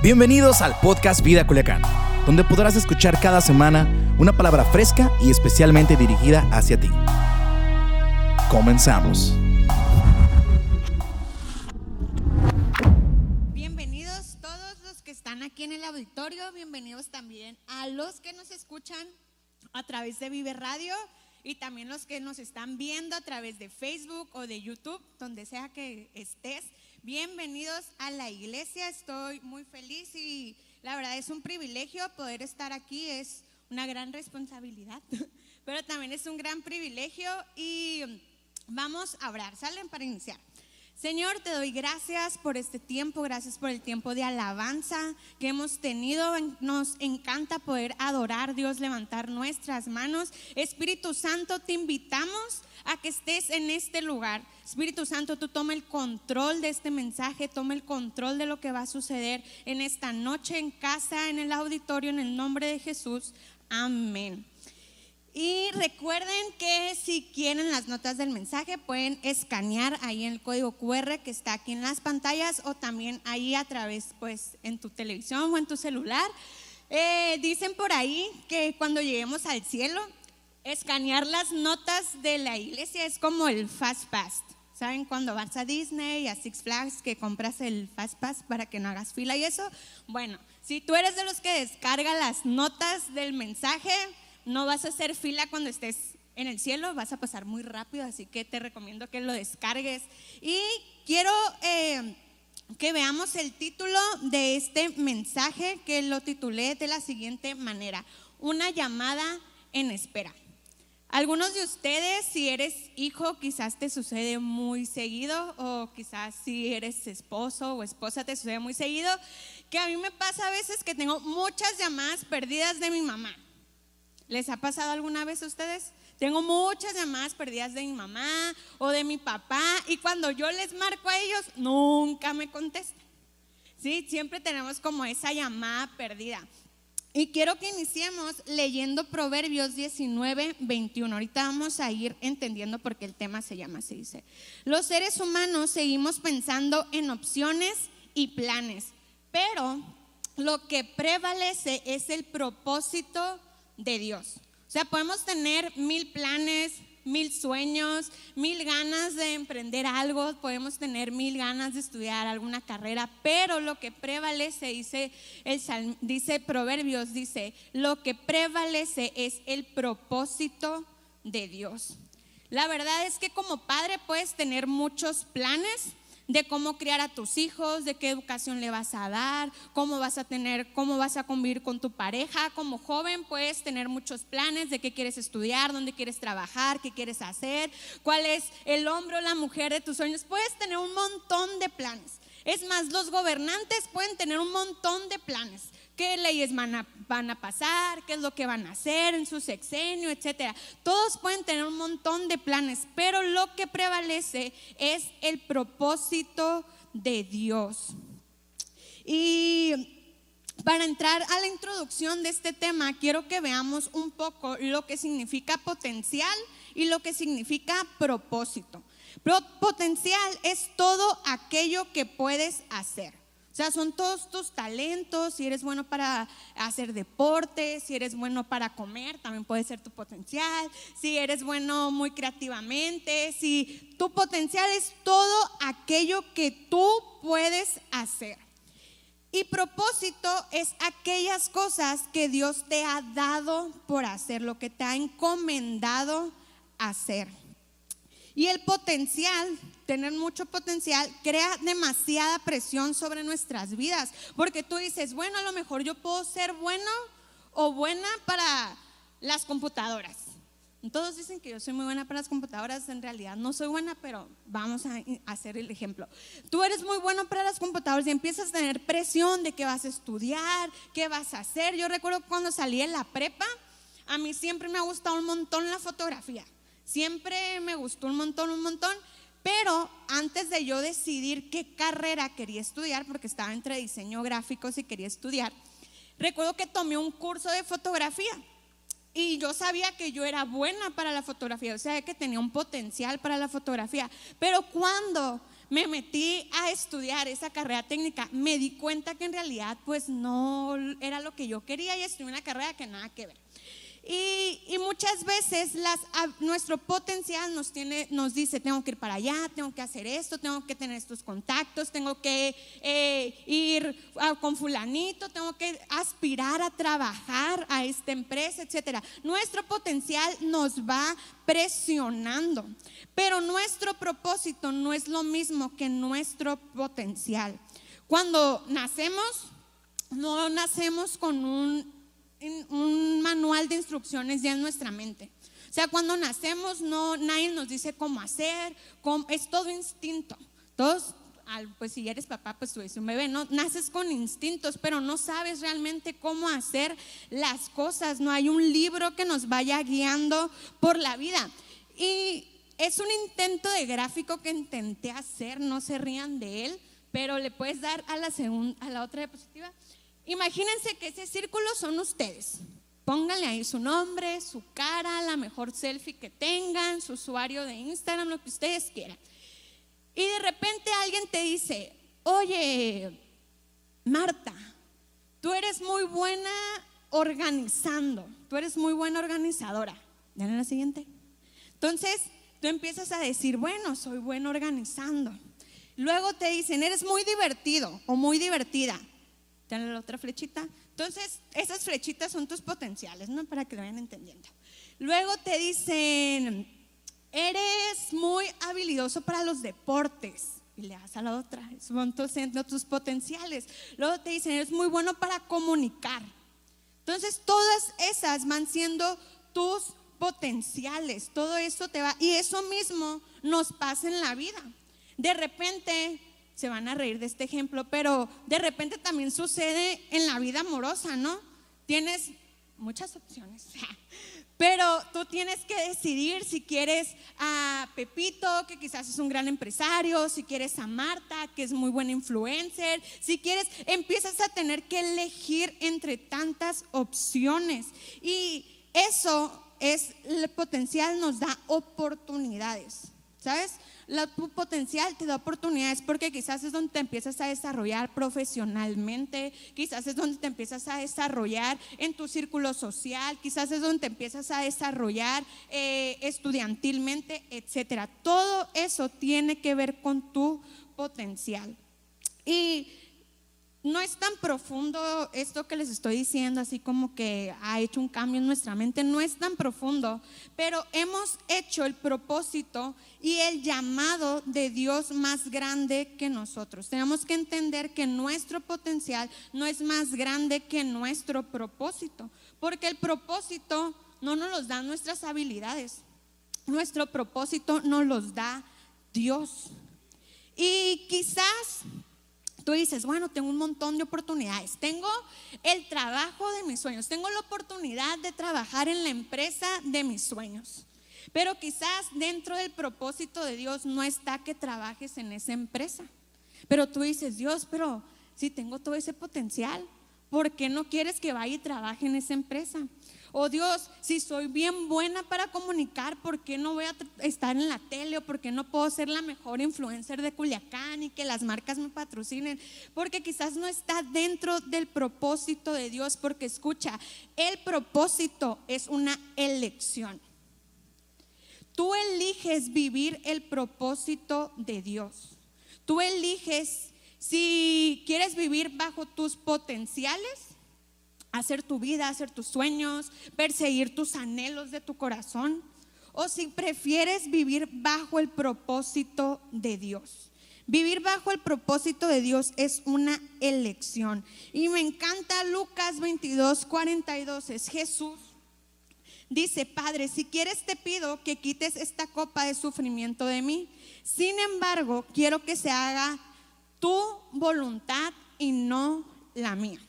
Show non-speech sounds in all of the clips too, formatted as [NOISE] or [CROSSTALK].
Bienvenidos al podcast Vida Culiacán, donde podrás escuchar cada semana una palabra fresca y especialmente dirigida hacia ti. Comenzamos. Bienvenidos todos los que están aquí en el auditorio, bienvenidos también a los que nos escuchan a través de Vive Radio y también los que nos están viendo a través de Facebook o de YouTube, donde sea que estés. Bienvenidos a la iglesia, estoy muy feliz y la verdad es un privilegio poder estar aquí, es una gran responsabilidad, [LAUGHS] pero también es un gran privilegio y vamos a orar, salen para iniciar. Señor, te doy gracias por este tiempo, gracias por el tiempo de alabanza que hemos tenido. Nos encanta poder adorar, Dios, levantar nuestras manos. Espíritu Santo, te invitamos a que estés en este lugar. Espíritu Santo, tú toma el control de este mensaje, toma el control de lo que va a suceder en esta noche en casa, en el auditorio, en el nombre de Jesús. Amén. Y recuerden que si quieren las notas del mensaje pueden escanear ahí en el código QR que está aquí en las pantallas o también ahí a través pues en tu televisión o en tu celular. Eh, dicen por ahí que cuando lleguemos al cielo, escanear las notas de la iglesia es como el Fast Pass. ¿Saben cuando vas a Disney a Six Flags que compras el Fast Pass para que no hagas fila y eso? Bueno, si tú eres de los que descarga las notas del mensaje, no vas a hacer fila cuando estés en el cielo, vas a pasar muy rápido, así que te recomiendo que lo descargues. Y quiero eh, que veamos el título de este mensaje que lo titulé de la siguiente manera, una llamada en espera. Algunos de ustedes, si eres hijo, quizás te sucede muy seguido, o quizás si eres esposo o esposa te sucede muy seguido, que a mí me pasa a veces que tengo muchas llamadas perdidas de mi mamá. ¿Les ha pasado alguna vez a ustedes? Tengo muchas llamadas perdidas de mi mamá o de mi papá y cuando yo les marco a ellos, nunca me contestan. Sí, siempre tenemos como esa llamada perdida. Y quiero que iniciemos leyendo Proverbios 19, 21. Ahorita vamos a ir entendiendo por qué el tema se llama así. Dice, los seres humanos seguimos pensando en opciones y planes, pero lo que prevalece es el propósito de Dios. O sea, podemos tener mil planes, mil sueños, mil ganas de emprender algo, podemos tener mil ganas de estudiar alguna carrera, pero lo que prevalece, dice, el, dice Proverbios, dice, lo que prevalece es el propósito de Dios. La verdad es que como padre puedes tener muchos planes, de cómo criar a tus hijos, de qué educación le vas a dar, cómo vas a tener, cómo vas a convivir con tu pareja. Como joven puedes tener muchos planes de qué quieres estudiar, dónde quieres trabajar, qué quieres hacer, cuál es el hombre o la mujer de tus sueños. Puedes tener un montón de planes. Es más, los gobernantes pueden tener un montón de planes qué leyes van a, van a, pasar, qué es lo que van a hacer en su sexenio, etcétera. Todos pueden tener un montón de planes, pero lo que prevalece es el propósito de Dios. Y para entrar a la introducción de este tema, quiero que veamos un poco lo que significa potencial y lo que significa propósito. Potencial es todo aquello que puedes hacer. O sea, son todos tus talentos, si eres bueno para hacer deporte, si eres bueno para comer, también puede ser tu potencial, si eres bueno muy creativamente, si tu potencial es todo aquello que tú puedes hacer. Y propósito es aquellas cosas que Dios te ha dado por hacer, lo que te ha encomendado hacer. Y el potencial, tener mucho potencial, crea demasiada presión sobre nuestras vidas. Porque tú dices, bueno, a lo mejor yo puedo ser bueno o buena para las computadoras. Todos dicen que yo soy muy buena para las computadoras, en realidad no soy buena, pero vamos a hacer el ejemplo. Tú eres muy bueno para las computadoras y empiezas a tener presión de qué vas a estudiar, qué vas a hacer. Yo recuerdo cuando salí en la prepa, a mí siempre me ha gustado un montón la fotografía. Siempre me gustó un montón, un montón, pero antes de yo decidir qué carrera quería estudiar, porque estaba entre diseño gráfico y quería estudiar, recuerdo que tomé un curso de fotografía y yo sabía que yo era buena para la fotografía, o sea, que tenía un potencial para la fotografía, pero cuando me metí a estudiar esa carrera técnica, me di cuenta que en realidad pues no era lo que yo quería y estudié una carrera que nada que ver. Y, muchas veces las, nuestro potencial nos, tiene, nos dice, tengo que ir para allá, tengo que hacer esto, tengo que tener estos contactos, tengo que eh, ir con fulanito, tengo que aspirar a trabajar a esta empresa, etc. Nuestro potencial nos va presionando, pero nuestro propósito no es lo mismo que nuestro potencial. Cuando nacemos, no nacemos con un un manual de instrucciones ya en nuestra mente. O sea, cuando nacemos, no, nadie nos dice cómo hacer, es todo instinto. Todos, pues si eres papá, pues tú eres un bebé, ¿no? Naces con instintos, pero no sabes realmente cómo hacer las cosas. No hay un libro que nos vaya guiando por la vida. Y es un intento de gráfico que intenté hacer, no se rían de él, pero le puedes dar a la, segunda, a la otra diapositiva. Imagínense que ese círculo son ustedes. Pónganle ahí su nombre, su cara, la mejor selfie que tengan, su usuario de Instagram, lo que ustedes quieran. Y de repente alguien te dice, oye, Marta, tú eres muy buena organizando, tú eres muy buena organizadora. ¿Dale la siguiente? Entonces, tú empiezas a decir, bueno, soy buena organizando. Luego te dicen, eres muy divertido o muy divertida. Tienen la otra flechita. Entonces, esas flechitas son tus potenciales, ¿no? Para que lo vayan entendiendo. Luego te dicen, eres muy habilidoso para los deportes. Y le das a la otra, son tus potenciales. Luego te dicen, eres muy bueno para comunicar. Entonces, todas esas van siendo tus potenciales. Todo eso te va. Y eso mismo nos pasa en la vida. De repente se van a reír de este ejemplo, pero de repente también sucede en la vida amorosa, ¿no? Tienes muchas opciones, [LAUGHS] pero tú tienes que decidir si quieres a Pepito, que quizás es un gran empresario, si quieres a Marta, que es muy buena influencer, si quieres, empiezas a tener que elegir entre tantas opciones. Y eso es, el potencial nos da oportunidades, ¿sabes? La, tu potencial te da oportunidades porque quizás es donde te empiezas a desarrollar profesionalmente, quizás es donde te empiezas a desarrollar en tu círculo social, quizás es donde te empiezas a desarrollar eh, estudiantilmente, etcétera. Todo eso tiene que ver con tu potencial. Y no es tan profundo esto que les estoy diciendo, así como que ha hecho un cambio en nuestra mente, no es tan profundo, pero hemos hecho el propósito y el llamado de Dios más grande que nosotros. Tenemos que entender que nuestro potencial no es más grande que nuestro propósito, porque el propósito no nos los da nuestras habilidades, nuestro propósito nos los da Dios. Y quizás Tú dices, bueno, tengo un montón de oportunidades. Tengo el trabajo de mis sueños. Tengo la oportunidad de trabajar en la empresa de mis sueños. Pero quizás dentro del propósito de Dios no está que trabajes en esa empresa. Pero tú dices, Dios, pero si tengo todo ese potencial, ¿por qué no quieres que vaya y trabaje en esa empresa? Oh Dios, si soy bien buena para comunicar, ¿por qué no voy a estar en la tele o por qué no puedo ser la mejor influencer de Culiacán y que las marcas me patrocinen? Porque quizás no está dentro del propósito de Dios, porque escucha, el propósito es una elección. Tú eliges vivir el propósito de Dios. Tú eliges si quieres vivir bajo tus potenciales hacer tu vida, hacer tus sueños, perseguir tus anhelos de tu corazón, o si prefieres vivir bajo el propósito de Dios. Vivir bajo el propósito de Dios es una elección. Y me encanta Lucas 22, 42, es Jesús. Dice, Padre, si quieres te pido que quites esta copa de sufrimiento de mí. Sin embargo, quiero que se haga tu voluntad y no la mía.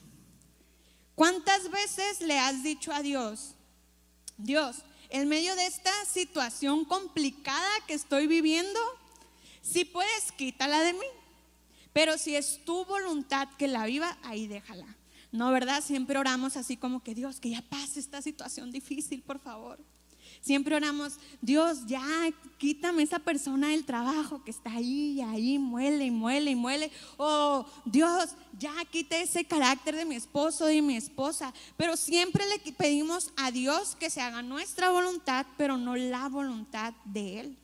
¿Cuántas veces le has dicho a Dios, Dios, en medio de esta situación complicada que estoy viviendo, si puedes, quítala de mí. Pero si es tu voluntad que la viva, ahí déjala. No, ¿verdad? Siempre oramos así como que Dios, que ya pase esta situación difícil, por favor. Siempre oramos, Dios, ya quítame esa persona del trabajo que está ahí ahí, muele y muele y muele. O Dios, ya quite ese carácter de mi esposo y mi esposa. Pero siempre le pedimos a Dios que se haga nuestra voluntad, pero no la voluntad de Él.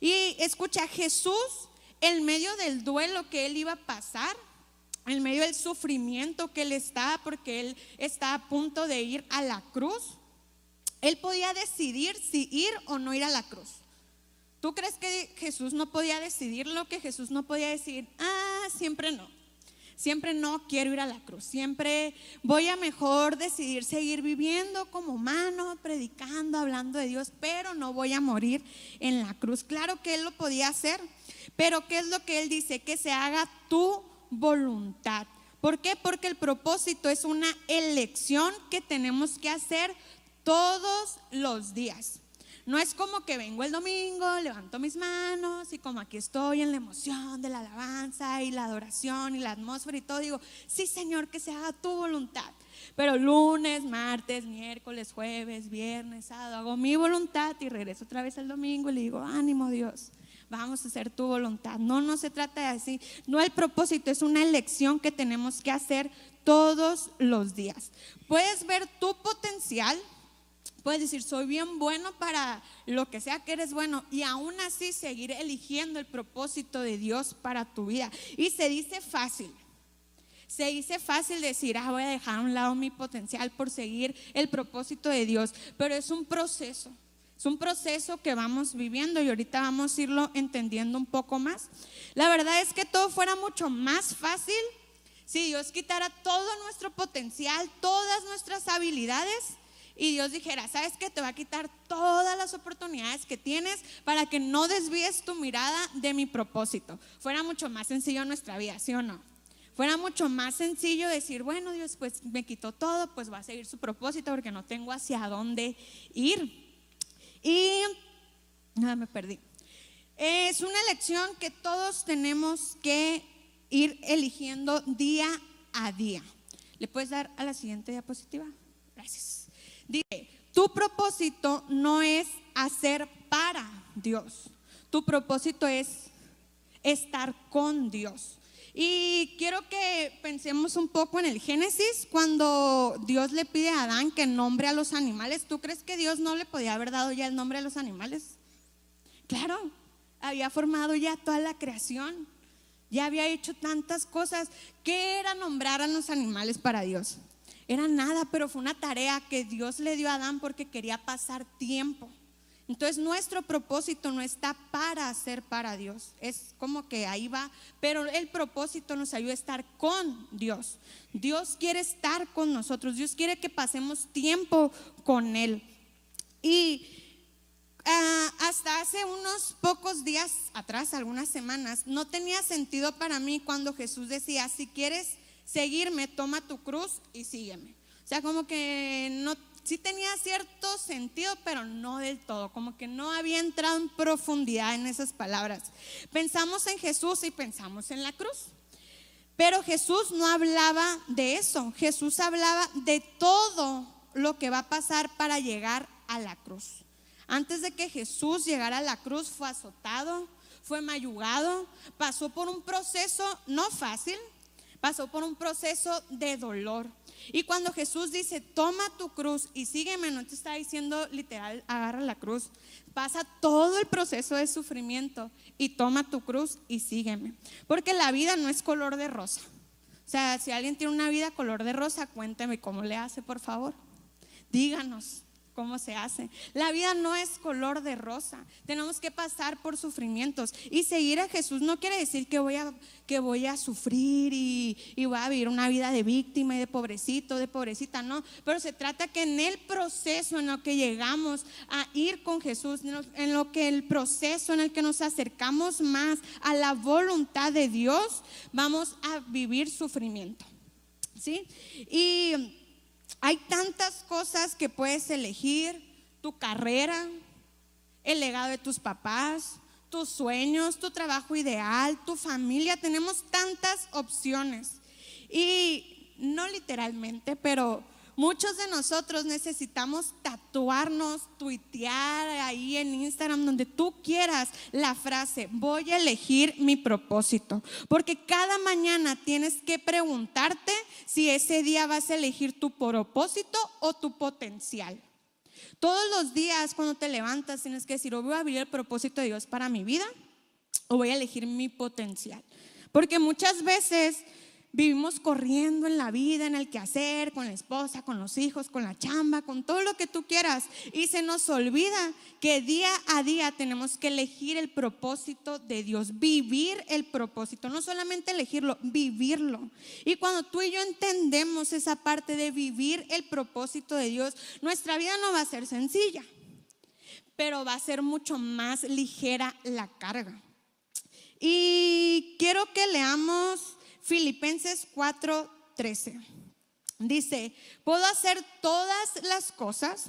Y escucha, Jesús, en medio del duelo que Él iba a pasar, en medio del sufrimiento que Él está, porque Él está a punto de ir a la cruz él podía decidir si ir o no ir a la cruz. ¿Tú crees que Jesús no podía decidir lo que Jesús no podía decir? Ah, siempre no. Siempre no quiero ir a la cruz. Siempre voy a mejor decidir seguir viviendo como humano, predicando, hablando de Dios, pero no voy a morir en la cruz. Claro que Él lo podía hacer, pero ¿qué es lo que Él dice? Que se haga tu voluntad. ¿Por qué? Porque el propósito es una elección que tenemos que hacer todos los días. No es como que vengo el domingo, levanto mis manos y como aquí estoy en la emoción de la alabanza y la adoración y la atmósfera y todo, digo, sí Señor, que se haga tu voluntad. Pero lunes, martes, miércoles, jueves, viernes, sábado, hago mi voluntad y regreso otra vez el domingo y le digo, ánimo Dios, vamos a hacer tu voluntad. No, no se trata de así. No el propósito, es una elección que tenemos que hacer todos los días. Puedes ver tu potencial Puedes decir, soy bien bueno para lo que sea que eres bueno y aún así seguir eligiendo el propósito de Dios para tu vida. Y se dice fácil. Se dice fácil decir, ah, voy a dejar a un lado mi potencial por seguir el propósito de Dios, pero es un proceso. Es un proceso que vamos viviendo y ahorita vamos a irlo entendiendo un poco más. La verdad es que todo fuera mucho más fácil si Dios quitara todo nuestro potencial, todas nuestras habilidades y Dios dijera, ¿sabes qué? Te va a quitar todas las oportunidades que tienes para que no desvíes tu mirada de mi propósito. Fuera mucho más sencillo nuestra vida, ¿sí o no? Fuera mucho más sencillo decir, bueno, Dios, pues me quitó todo, pues va a seguir su propósito porque no tengo hacia dónde ir. Y nada, me perdí. Es una elección que todos tenemos que ir eligiendo día a día. ¿Le puedes dar a la siguiente diapositiva? Gracias. Dice, tu propósito no es hacer para Dios. Tu propósito es estar con Dios. Y quiero que pensemos un poco en el Génesis, cuando Dios le pide a Adán que nombre a los animales. ¿Tú crees que Dios no le podía haber dado ya el nombre a los animales? Claro, había formado ya toda la creación, ya había hecho tantas cosas. ¿Qué era nombrar a los animales para Dios? Era nada, pero fue una tarea que Dios le dio a Adán porque quería pasar tiempo. Entonces nuestro propósito no está para hacer para Dios, es como que ahí va, pero el propósito nos ayuda a estar con Dios. Dios quiere estar con nosotros, Dios quiere que pasemos tiempo con Él. Y ah, hasta hace unos pocos días atrás, algunas semanas, no tenía sentido para mí cuando Jesús decía, si quieres seguirme, toma tu cruz y sígueme. O sea, como que no, sí tenía cierto sentido, pero no del todo, como que no había entrado en profundidad en esas palabras. Pensamos en Jesús y pensamos en la cruz. Pero Jesús no hablaba de eso, Jesús hablaba de todo lo que va a pasar para llegar a la cruz. Antes de que Jesús llegara a la cruz fue azotado, fue mayugado, pasó por un proceso no fácil, pasó por un proceso de dolor. Y cuando Jesús dice, toma tu cruz y sígueme, no te está diciendo literal, agarra la cruz. Pasa todo el proceso de sufrimiento y toma tu cruz y sígueme. Porque la vida no es color de rosa. O sea, si alguien tiene una vida color de rosa, cuénteme cómo le hace, por favor. Díganos cómo se hace. La vida no es color de rosa. Tenemos que pasar por sufrimientos. Y seguir a Jesús no quiere decir que voy a, que voy a sufrir y, y voy a vivir una vida de víctima y de pobrecito, de pobrecita. No, pero se trata que en el proceso en lo que llegamos a ir con Jesús, en lo que el proceso en el que nos acercamos más a la voluntad de Dios, vamos a vivir sufrimiento. ¿Sí? Y hay tantas cosas que puedes elegir, tu carrera, el legado de tus papás, tus sueños, tu trabajo ideal, tu familia. Tenemos tantas opciones. Y no literalmente, pero Muchos de nosotros necesitamos tatuarnos, tuitear ahí en Instagram, donde tú quieras, la frase, voy a elegir mi propósito. Porque cada mañana tienes que preguntarte si ese día vas a elegir tu propósito o tu potencial. Todos los días cuando te levantas tienes que decir, o voy a abrir el propósito de Dios para mi vida o voy a elegir mi potencial. Porque muchas veces Vivimos corriendo en la vida, en el quehacer, con la esposa, con los hijos, con la chamba, con todo lo que tú quieras. Y se nos olvida que día a día tenemos que elegir el propósito de Dios, vivir el propósito, no solamente elegirlo, vivirlo. Y cuando tú y yo entendemos esa parte de vivir el propósito de Dios, nuestra vida no va a ser sencilla, pero va a ser mucho más ligera la carga. Y quiero que leamos Filipenses 4:13. Dice, puedo hacer todas las cosas,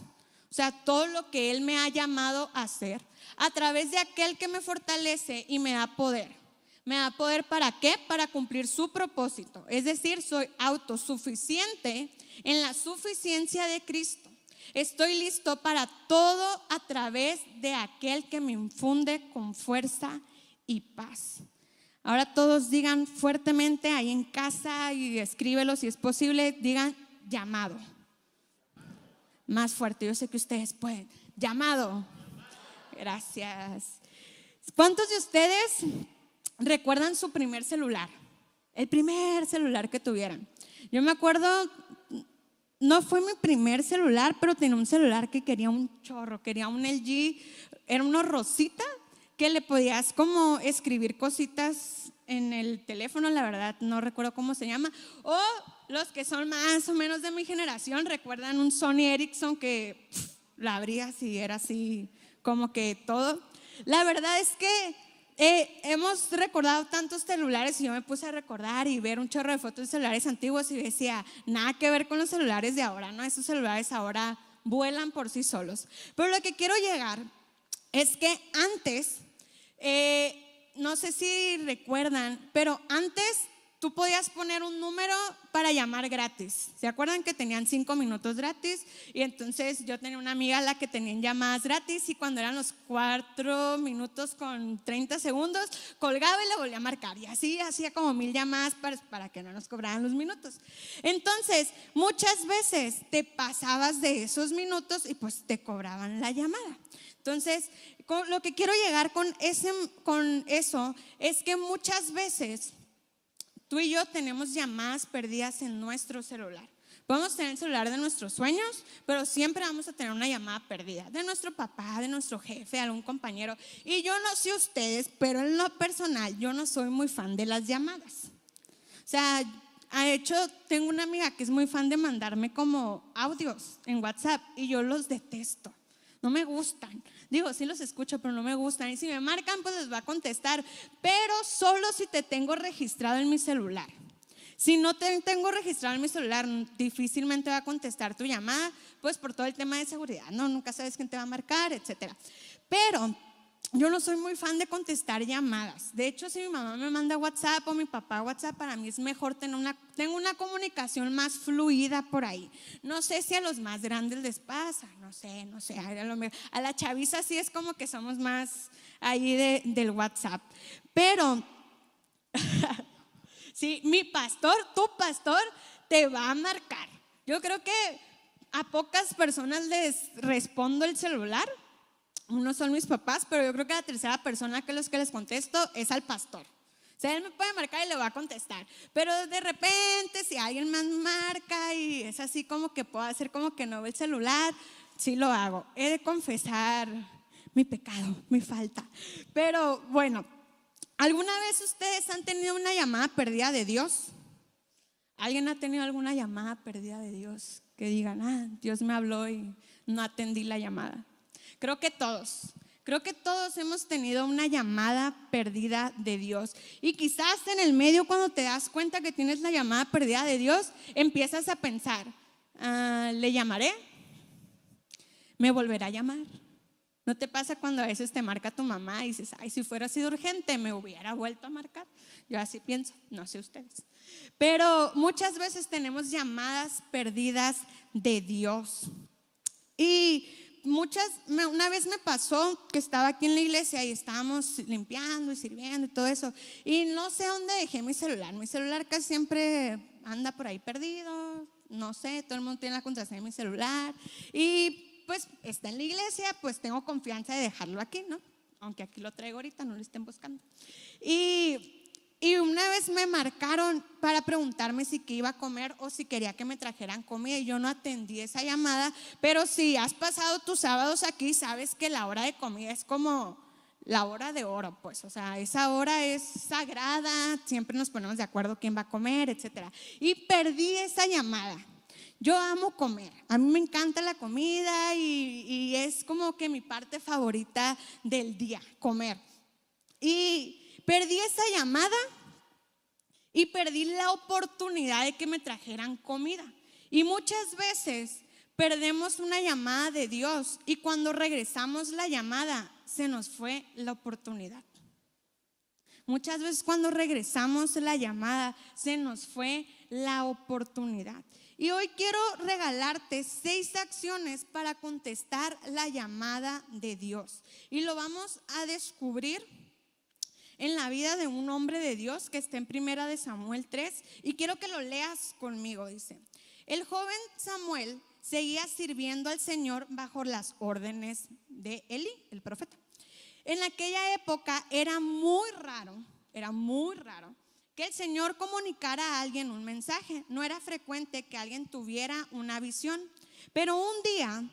o sea, todo lo que Él me ha llamado a hacer, a través de aquel que me fortalece y me da poder. ¿Me da poder para qué? Para cumplir su propósito. Es decir, soy autosuficiente en la suficiencia de Cristo. Estoy listo para todo a través de aquel que me infunde con fuerza y paz. Ahora todos digan fuertemente ahí en casa y escríbelo si es posible, digan llamado. Más fuerte, yo sé que ustedes pueden. Llamado. Gracias. ¿Cuántos de ustedes recuerdan su primer celular? El primer celular que tuvieran. Yo me acuerdo, no fue mi primer celular, pero tenía un celular que quería un chorro, quería un LG, era uno rosita que le podías como escribir cositas en el teléfono, la verdad no recuerdo cómo se llama, o los que son más o menos de mi generación recuerdan un Sony Ericsson que la abrías y era así como que todo. La verdad es que eh, hemos recordado tantos celulares y yo me puse a recordar y ver un chorro de fotos de celulares antiguos y decía, nada que ver con los celulares de ahora, ¿no? Esos celulares ahora vuelan por sí solos. Pero lo que quiero llegar es que antes eh, no sé si recuerdan, pero antes tú podías poner un número para llamar gratis. ¿Se acuerdan que tenían cinco minutos gratis? Y entonces yo tenía una amiga a la que tenían llamadas gratis y cuando eran los cuatro minutos con 30 segundos, colgaba y le volvía a marcar. Y así hacía como mil llamadas para, para que no nos cobraran los minutos. Entonces, muchas veces te pasabas de esos minutos y pues te cobraban la llamada. Entonces, lo que quiero llegar con, con eso es que muchas veces tú y yo tenemos llamadas perdidas en nuestro celular. Podemos tener el celular de nuestros sueños, pero siempre vamos a tener una llamada perdida de nuestro papá, de nuestro jefe, de algún compañero. Y yo no sé ustedes, pero en lo personal yo no soy muy fan de las llamadas. O sea, de hecho, tengo una amiga que es muy fan de mandarme como audios en WhatsApp y yo los detesto. No me gustan. Digo, sí los escucho, pero no me gustan. Y si me marcan, pues les va a contestar. Pero solo si te tengo registrado en mi celular. Si no te tengo registrado en mi celular, difícilmente va a contestar tu llamada, pues por todo el tema de seguridad. No, nunca sabes quién te va a marcar, etcétera. Pero yo no soy muy fan de contestar llamadas. De hecho, si mi mamá me manda WhatsApp o mi papá WhatsApp, para mí es mejor tener una, una comunicación más fluida por ahí. No sé si a los más grandes les pasa, no sé, no sé. A, la chaviza sí es como que somos más ahí del WhatsApp. Pero, [LAUGHS] sí, mi pastor, tu pastor, te va a marcar. Yo creo que a pocas personas les respondo el celular uno son mis papás, pero yo creo que la tercera persona que los que les contesto es al pastor. O sea, él me puede marcar y le va a contestar. Pero de repente, si alguien más marca y es así como que puedo hacer como que no ve el celular, sí lo hago. He de confesar mi pecado, mi falta. Pero bueno, ¿alguna vez ustedes han tenido una llamada perdida de Dios? ¿Alguien ha tenido alguna llamada perdida de Dios? Que digan, ah, Dios me habló y no atendí la llamada. Creo que todos. Creo que todos hemos tenido una llamada perdida de Dios. Y quizás en el medio, cuando te das cuenta que tienes la llamada perdida de Dios, empiezas a pensar, ah, ¿le llamaré? ¿Me volverá a llamar? ¿No te pasa cuando a veces te marca tu mamá y dices, ay, si fuera sido urgente, me hubiera vuelto a marcar? Yo así pienso, no sé ustedes. Pero muchas veces tenemos llamadas perdidas de Dios. Y muchas, una vez me pasó que estaba aquí en la iglesia y estábamos limpiando y sirviendo y todo eso. Y no sé dónde dejé mi celular. Mi celular casi siempre anda por ahí perdido. No sé, todo el mundo tiene la contraseña de mi celular. Y pues está en la iglesia, pues tengo confianza de dejarlo aquí, ¿no? Aunque aquí lo traigo ahorita, no lo estén buscando. Y, y una vez me marcaron para preguntarme si qué iba a comer o si quería que me trajeran comida y yo no atendí esa llamada, pero si has pasado tus sábados aquí, sabes que la hora de comida es como la hora de oro, pues, o sea, esa hora es sagrada, siempre nos ponemos de acuerdo quién va a comer, etcétera. Y perdí esa llamada. Yo amo comer, a mí me encanta la comida y, es como que mi parte favorita del día, comer. Y perdí esa llamada y perdí la oportunidad de que me trajeran comida. Y muchas veces perdemos una llamada de Dios y cuando regresamos la llamada se nos fue la oportunidad. Muchas veces cuando regresamos la llamada se nos fue la oportunidad. Y hoy quiero regalarte seis acciones para contestar la llamada de Dios. Y lo vamos a descubrir en la vida de un hombre de Dios que está en primera de Samuel 3. Y quiero que lo leas conmigo, dice. El joven Samuel seguía sirviendo al Señor bajo las órdenes de Eli, el profeta. En aquella época era muy raro, era muy raro que el Señor comunicara a alguien un mensaje. No era frecuente que alguien tuviera una visión. Pero un día,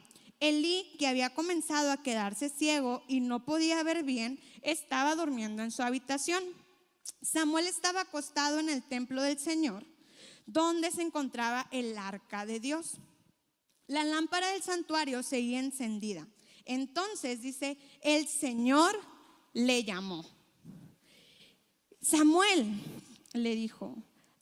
Elí, que había comenzado a quedarse ciego y no podía ver bien, estaba durmiendo en su habitación. Samuel estaba acostado en el templo del Señor, donde se encontraba el arca de Dios. La lámpara del santuario seguía encendida. Entonces dice, el Señor le llamó. Samuel, le dijo,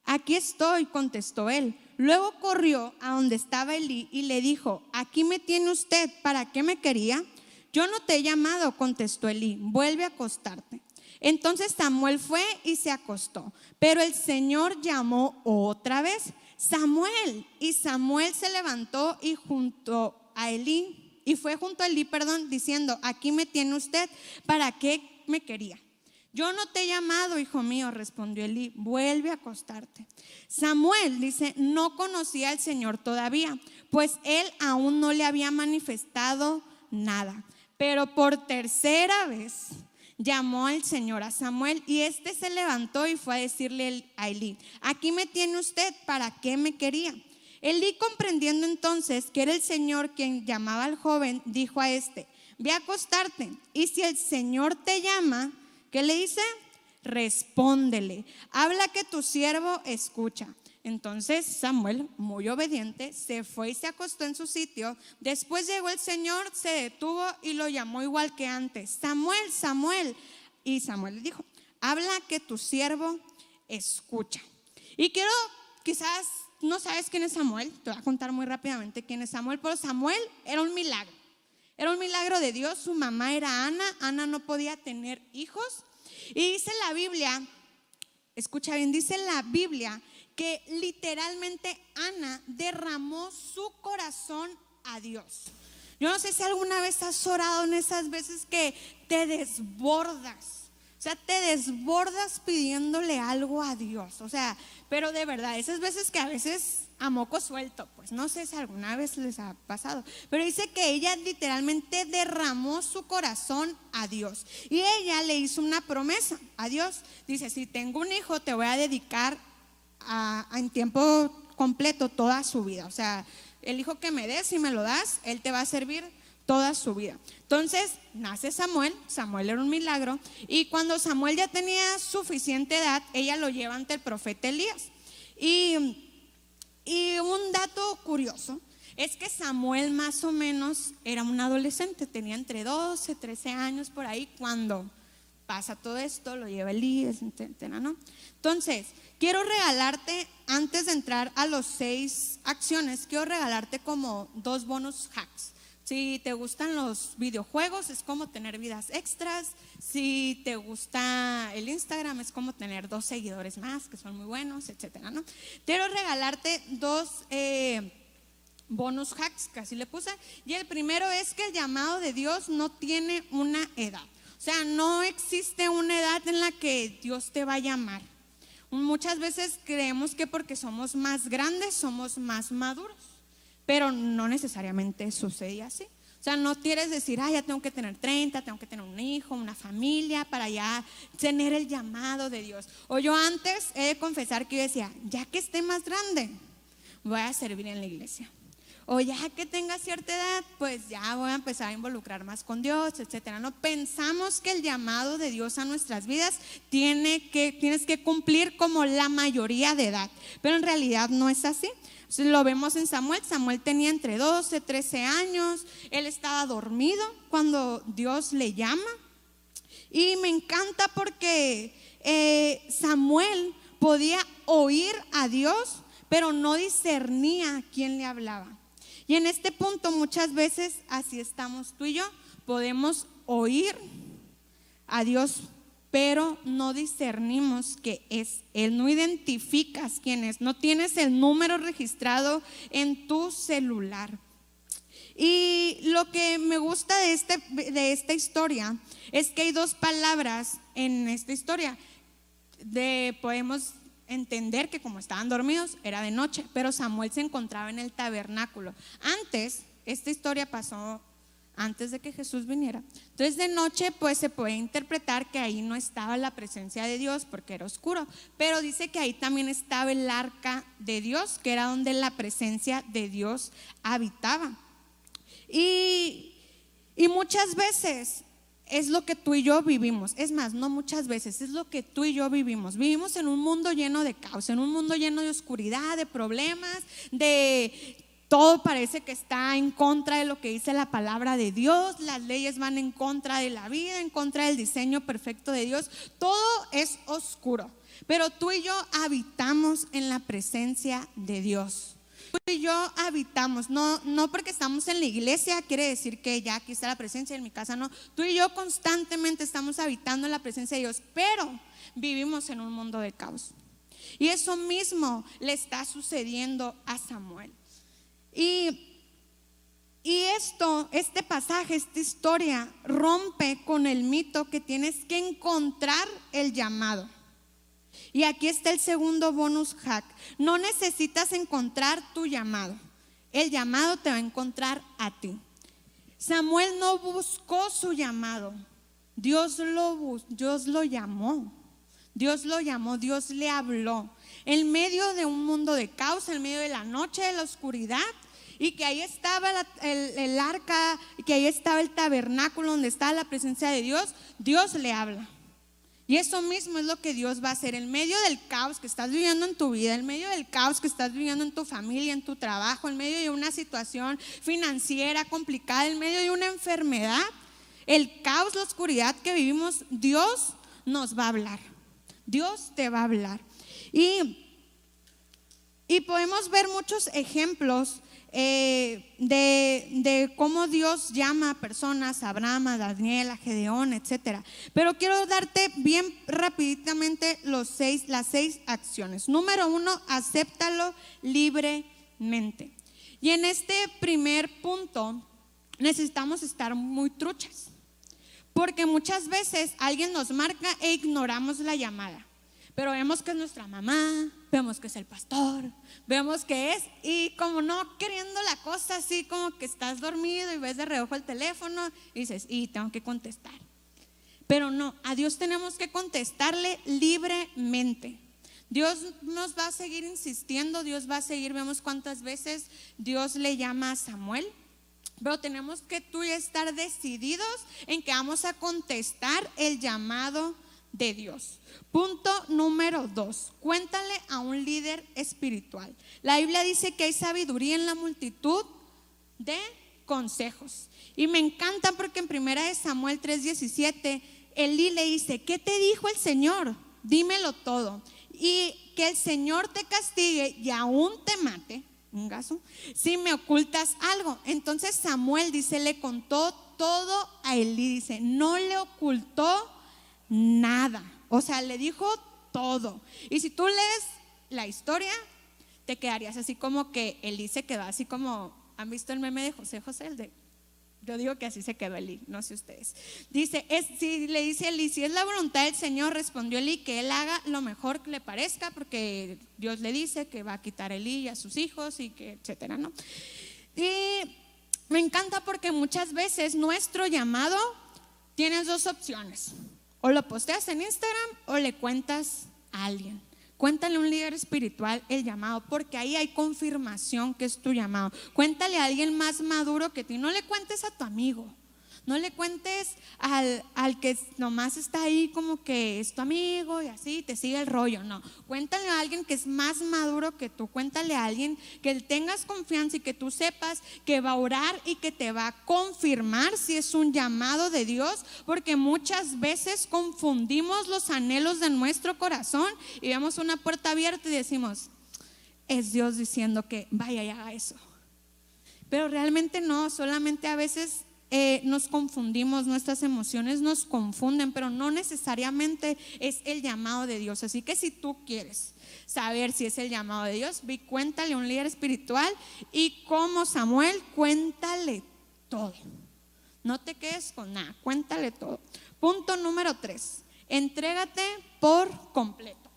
aquí estoy, contestó él. Luego corrió a donde estaba Elí y le dijo, aquí me tiene usted, ¿para qué me quería? Yo no te he llamado, contestó Elí, vuelve a acostarte. Entonces Samuel fue y se acostó, pero el Señor llamó otra vez, Samuel, y Samuel se levantó y junto a Elí, y fue junto a Elí, perdón, diciendo, aquí me tiene usted, ¿para qué me quería? Yo no te he llamado, hijo mío, respondió Elí, vuelve a acostarte. Samuel dice, no conocía al Señor todavía, pues él aún no le había manifestado nada. Pero por tercera vez llamó al Señor a Samuel y éste se levantó y fue a decirle a Elí, aquí me tiene usted, ¿para qué me quería? Elí comprendiendo entonces que era el Señor quien llamaba al joven, dijo a este, ve a acostarte y si el Señor te llama, ¿Qué le dice? Respóndele. Habla que tu siervo escucha. Entonces Samuel, muy obediente, se fue y se acostó en su sitio. Después llegó el Señor, se detuvo y lo llamó igual que antes. Samuel, Samuel. Y Samuel le dijo, habla que tu siervo escucha. Y quiero, quizás no sabes quién es Samuel, te voy a contar muy rápidamente quién es Samuel, pero Samuel era un milagro. Era un milagro de Dios. Su mamá era Ana. Ana no podía tener hijos. Y dice la Biblia, escucha bien, dice la Biblia que literalmente Ana derramó su corazón a Dios. Yo no sé si alguna vez has orado en esas veces que te desbordas o sea, te desbordas pidiéndole algo a Dios. O sea, pero de verdad, esas veces que a veces a moco suelto, pues no sé si alguna vez les ha pasado. Pero dice que ella literalmente derramó su corazón a Dios. Y ella le hizo una promesa a Dios. Dice, si tengo un hijo, te voy a dedicar en tiempo completo toda su vida. O sea, el hijo que me des, si me lo das, él te va a servir toda su vida. Entonces nace Samuel, Samuel era un milagro, y cuando Samuel ya tenía suficiente edad, ella lo lleva ante el profeta Elías. Y, y un dato curioso es que Samuel más o menos era un adolescente, tenía entre 12, 13 años por ahí cuando pasa todo esto, lo lleva Elías, etcétera, ¿no? Entonces, quiero regalarte, antes de entrar a los seis acciones, quiero regalarte como dos bonus hacks Si te gustan los videojuegos, es como tener vidas extras. Si te gusta el Instagram, es como tener dos seguidores más, que son muy buenos, etcétera, ¿no? Quiero regalarte dos eh, bonus hacks, que así le puse. Y el primero es que el llamado de Dios no tiene una edad. O sea, no existe una edad en la que Dios te va a llamar. Muchas veces creemos que porque somos más grandes somos más maduros pero no necesariamente sucede así. O sea, no quieres decir, ah, ya tengo que tener 30, tengo que tener un hijo, una familia para ya tener el llamado de Dios. O yo antes he de confesar que yo decía, ya que esté más grande, voy a servir en la iglesia. O ya que tenga cierta edad, pues ya voy a empezar a involucrar más con Dios, etcétera. No pensamos que el llamado de Dios a nuestras vidas tiene que, tienes que cumplir como la mayoría de edad, pero en realidad no es así. Lo vemos en Samuel. Samuel tenía entre 12, 13 años. Él estaba dormido cuando Dios le llama. Y me encanta porque eh, Samuel podía oír a Dios, pero no discernía quién le hablaba. Y en este punto muchas veces así estamos tú y yo. Podemos oír a Dios, pero no discernimos que es Él, no identificas quién es, no tienes el número registrado en tu celular. Y lo que me gusta de, este, de esta historia es que hay dos palabras en esta historia. De, podemos entender que como estaban dormidos era de noche, pero Samuel se encontraba en el tabernáculo. Antes, esta historia pasó antes de que Jesús viniera. Entonces de noche pues se puede interpretar que ahí no estaba la presencia de Dios porque era oscuro, pero dice que ahí también estaba el arca de Dios, que era donde la presencia de Dios habitaba. Y, y muchas veces es lo que tú y yo vivimos. Es más, no muchas veces, es lo que tú y yo vivimos. Vivimos en un mundo lleno de caos, en un mundo lleno de oscuridad, de problemas, de todo parece que está en contra de lo que dice la palabra de Dios, las leyes van en contra de la vida, en contra del diseño perfecto de Dios, todo es oscuro. Pero tú y yo habitamos en la presencia de Dios. Tú y yo habitamos, no, no porque estamos en la iglesia quiere decir que ya aquí está la presencia en mi casa, no. Tú y yo constantemente estamos habitando en la presencia de Dios, pero vivimos en un mundo de caos. Y eso mismo le está sucediendo a Samuel. Y, esto, este pasaje, esta historia, rompe con el mito que tienes que encontrar el llamado. Y aquí está el segundo bonus hack. No necesitas encontrar tu llamado. El llamado te va a encontrar a ti. Samuel no buscó su llamado. Dios lo, Dios lo llamó. Dios lo llamó, Dios le habló. En medio de un mundo de caos, en medio de la noche, de la oscuridad, y que ahí estaba el, arca, que ahí estaba el tabernáculo donde estaba la presencia de Dios, Dios le habla. Y eso mismo es lo que Dios va a hacer en medio del caos que estás viviendo en tu vida, en medio del caos que estás viviendo en tu familia, en tu trabajo, en medio de una situación financiera complicada, en medio de una enfermedad, el caos, la oscuridad que vivimos, Dios nos va a hablar. Dios te va a hablar. Y, y podemos ver muchos ejemplos eh, de, cómo Dios llama a personas, a Abraham, a Daniel, a Gedeón, etc. Pero quiero darte bien rapiditamente los seis, las seis acciones. Número uno, acéptalo libremente. Y en este primer punto necesitamos estar muy truchas, porque muchas veces alguien nos marca e ignoramos la llamada. Pero vemos que es nuestra mamá, vemos que es el pastor, vemos que es, y como no queriendo la cosa así, como que estás dormido y ves de reojo el teléfono y dices, y tengo que contestar. Pero no, a Dios tenemos que contestarle libremente. Dios nos va a seguir insistiendo, Dios va a seguir, vemos cuántas veces Dios le llama a Samuel. Pero tenemos que tú y estar decididos en que vamos a contestar el llamado de Dios. Punto número dos, cuéntale a un líder espiritual. La Biblia dice que hay sabiduría en la multitud de consejos. Y me encanta porque en primera de Samuel 3:17, Elí le dice, ¿qué te dijo el Señor? Dímelo todo. Y que el Señor te castigue y aún te mate. un gaso, si me ocultas algo. Entonces Samuel dice, le contó todo a Elí, dice, no le ocultó nada. O sea, le dijo todo. Y si tú lees la historia, te quedarías así como que Elí se quedó así como, ¿han visto el meme de José José? El de yo digo que así se quedó Eli, no sé ustedes. Dice, es, si le dice Eli, si es la voluntad del Señor, respondió Eli, que él haga lo mejor que le parezca, porque Dios le dice que va a quitar y a sus hijos y que etcétera, ¿no? Y me encanta porque muchas veces nuestro llamado tienes dos opciones. O lo posteas en Instagram o le cuentas a alguien. Cuéntale a un líder espiritual el llamado, porque ahí hay confirmación que es tu llamado. Cuéntale a alguien más maduro que ti. No le cuentes a tu amigo. No le cuentes al, al, que nomás está ahí como que es tu amigo y así te sigue el rollo. No, cuéntale a alguien que es más maduro que tú. Cuéntale a alguien que tengas confianza y que tú sepas que va a orar y que te va a confirmar si es un llamado de Dios. Porque muchas veces confundimos los anhelos de nuestro corazón y vemos una puerta abierta y decimos, es Dios diciendo que vaya y haga eso. Pero realmente no, solamente a veces eh, nos confundimos, nuestras emociones nos confunden, pero no necesariamente es el llamado de Dios. Así que si tú quieres saber si es el llamado de Dios, vi, cuéntale a un líder espiritual y como Samuel, cuéntale todo. No te quedes con nada, cuéntale todo. Punto número tres, entrégate por completo.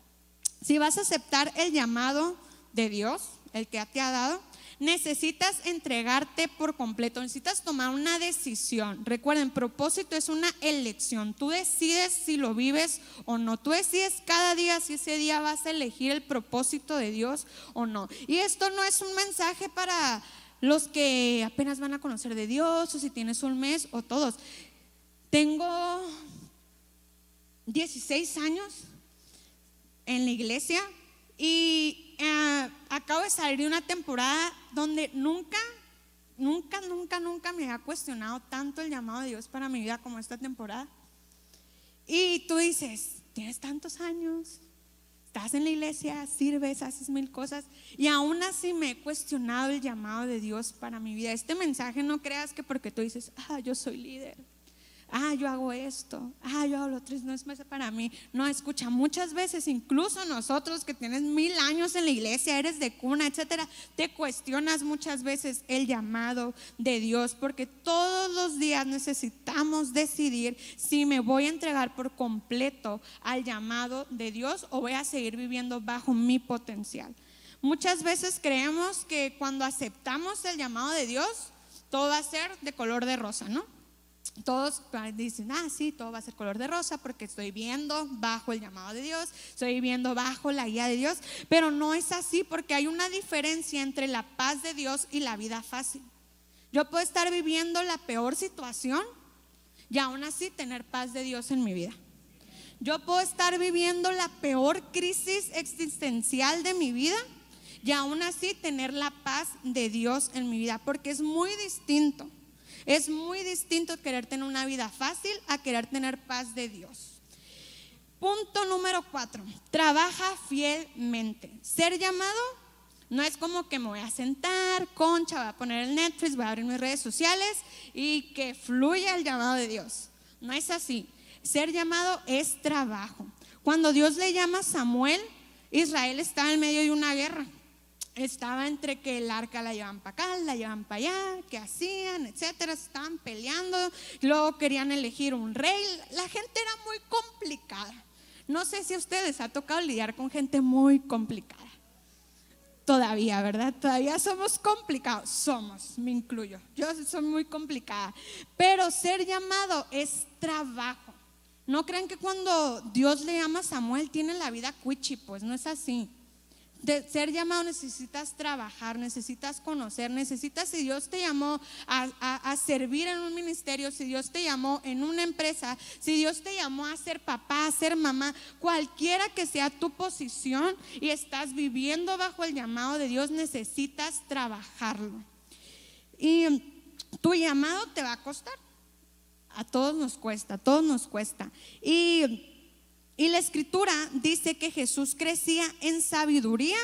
Si vas a aceptar el llamado de Dios, el que te ha dado, necesitas entregarte por completo, necesitas tomar una decisión. Recuerden, propósito es una elección. Tú decides si lo vives o no. Tú decides cada día si ese día vas a elegir el propósito de Dios o no. Y esto no es un mensaje para los que apenas van a conocer de Dios o si tienes un mes o todos. Tengo 16 años en la iglesia y eh, acabo de salir de una temporada donde nunca, nunca, nunca, nunca me ha cuestionado tanto el llamado de Dios para mi vida como esta temporada. Y tú dices, tienes tantos años, estás en la iglesia, sirves, haces mil cosas, y aún así me he cuestionado el llamado de Dios para mi vida. Este mensaje no creas que porque tú dices, ah, yo soy líder ah, yo hago esto, ah, yo hago lo otro, no es más para mí. No, escucha, muchas veces, incluso nosotros que tienes mil años en la iglesia, eres de cuna, etcétera, te cuestionas muchas veces el llamado de Dios, porque todos los días necesitamos decidir si me voy a entregar por completo al llamado de Dios o voy a seguir viviendo bajo mi potencial. Muchas veces creemos que cuando aceptamos el llamado de Dios, todo va a ser de color de rosa, ¿no? Todos dicen, ah, sí, todo va a ser color de rosa porque estoy viendo bajo el llamado de Dios, estoy viendo bajo la guía de Dios, pero no es así porque hay una diferencia entre la paz de Dios y la vida fácil. Yo puedo estar viviendo la peor situación y aún así tener paz de Dios en mi vida. Yo puedo estar viviendo la peor crisis existencial de mi vida y aún así tener la paz de Dios en mi vida, porque es muy distinto es muy distinto querer tener una vida fácil a querer tener paz de Dios. Punto número cuatro, trabaja fielmente. Ser llamado no es como que me voy a sentar, concha, voy a poner el Netflix, voy a abrir mis redes sociales y que fluya el llamado de Dios. No es así. Ser llamado es trabajo. Cuando Dios le llama a Samuel, Israel estaba en medio de una guerra estaba entre que el arca la llevan para acá, la llevan para allá, que hacían, etcétera, estaban peleando, luego querían elegir un rey, la gente era muy complicada. No sé si a ustedes ha tocado lidiar con gente muy complicada. Todavía, ¿verdad? Todavía somos complicados, somos, me incluyo. Yo soy muy complicada, pero ser llamado es trabajo. No crean que cuando Dios le llama a Samuel tiene la vida cuichi, pues no es así de ser llamado necesitas trabajar, necesitas conocer, necesitas, si Dios te llamó a, servir en un ministerio, si Dios te llamó en una empresa, si Dios te llamó a ser papá, a ser mamá, cualquiera que sea tu posición y estás viviendo bajo el llamado de Dios, necesitas trabajarlo. Y tu llamado te va a costar. A todos nos cuesta, a todos nos cuesta. Y y la escritura dice que Jesús crecía en sabiduría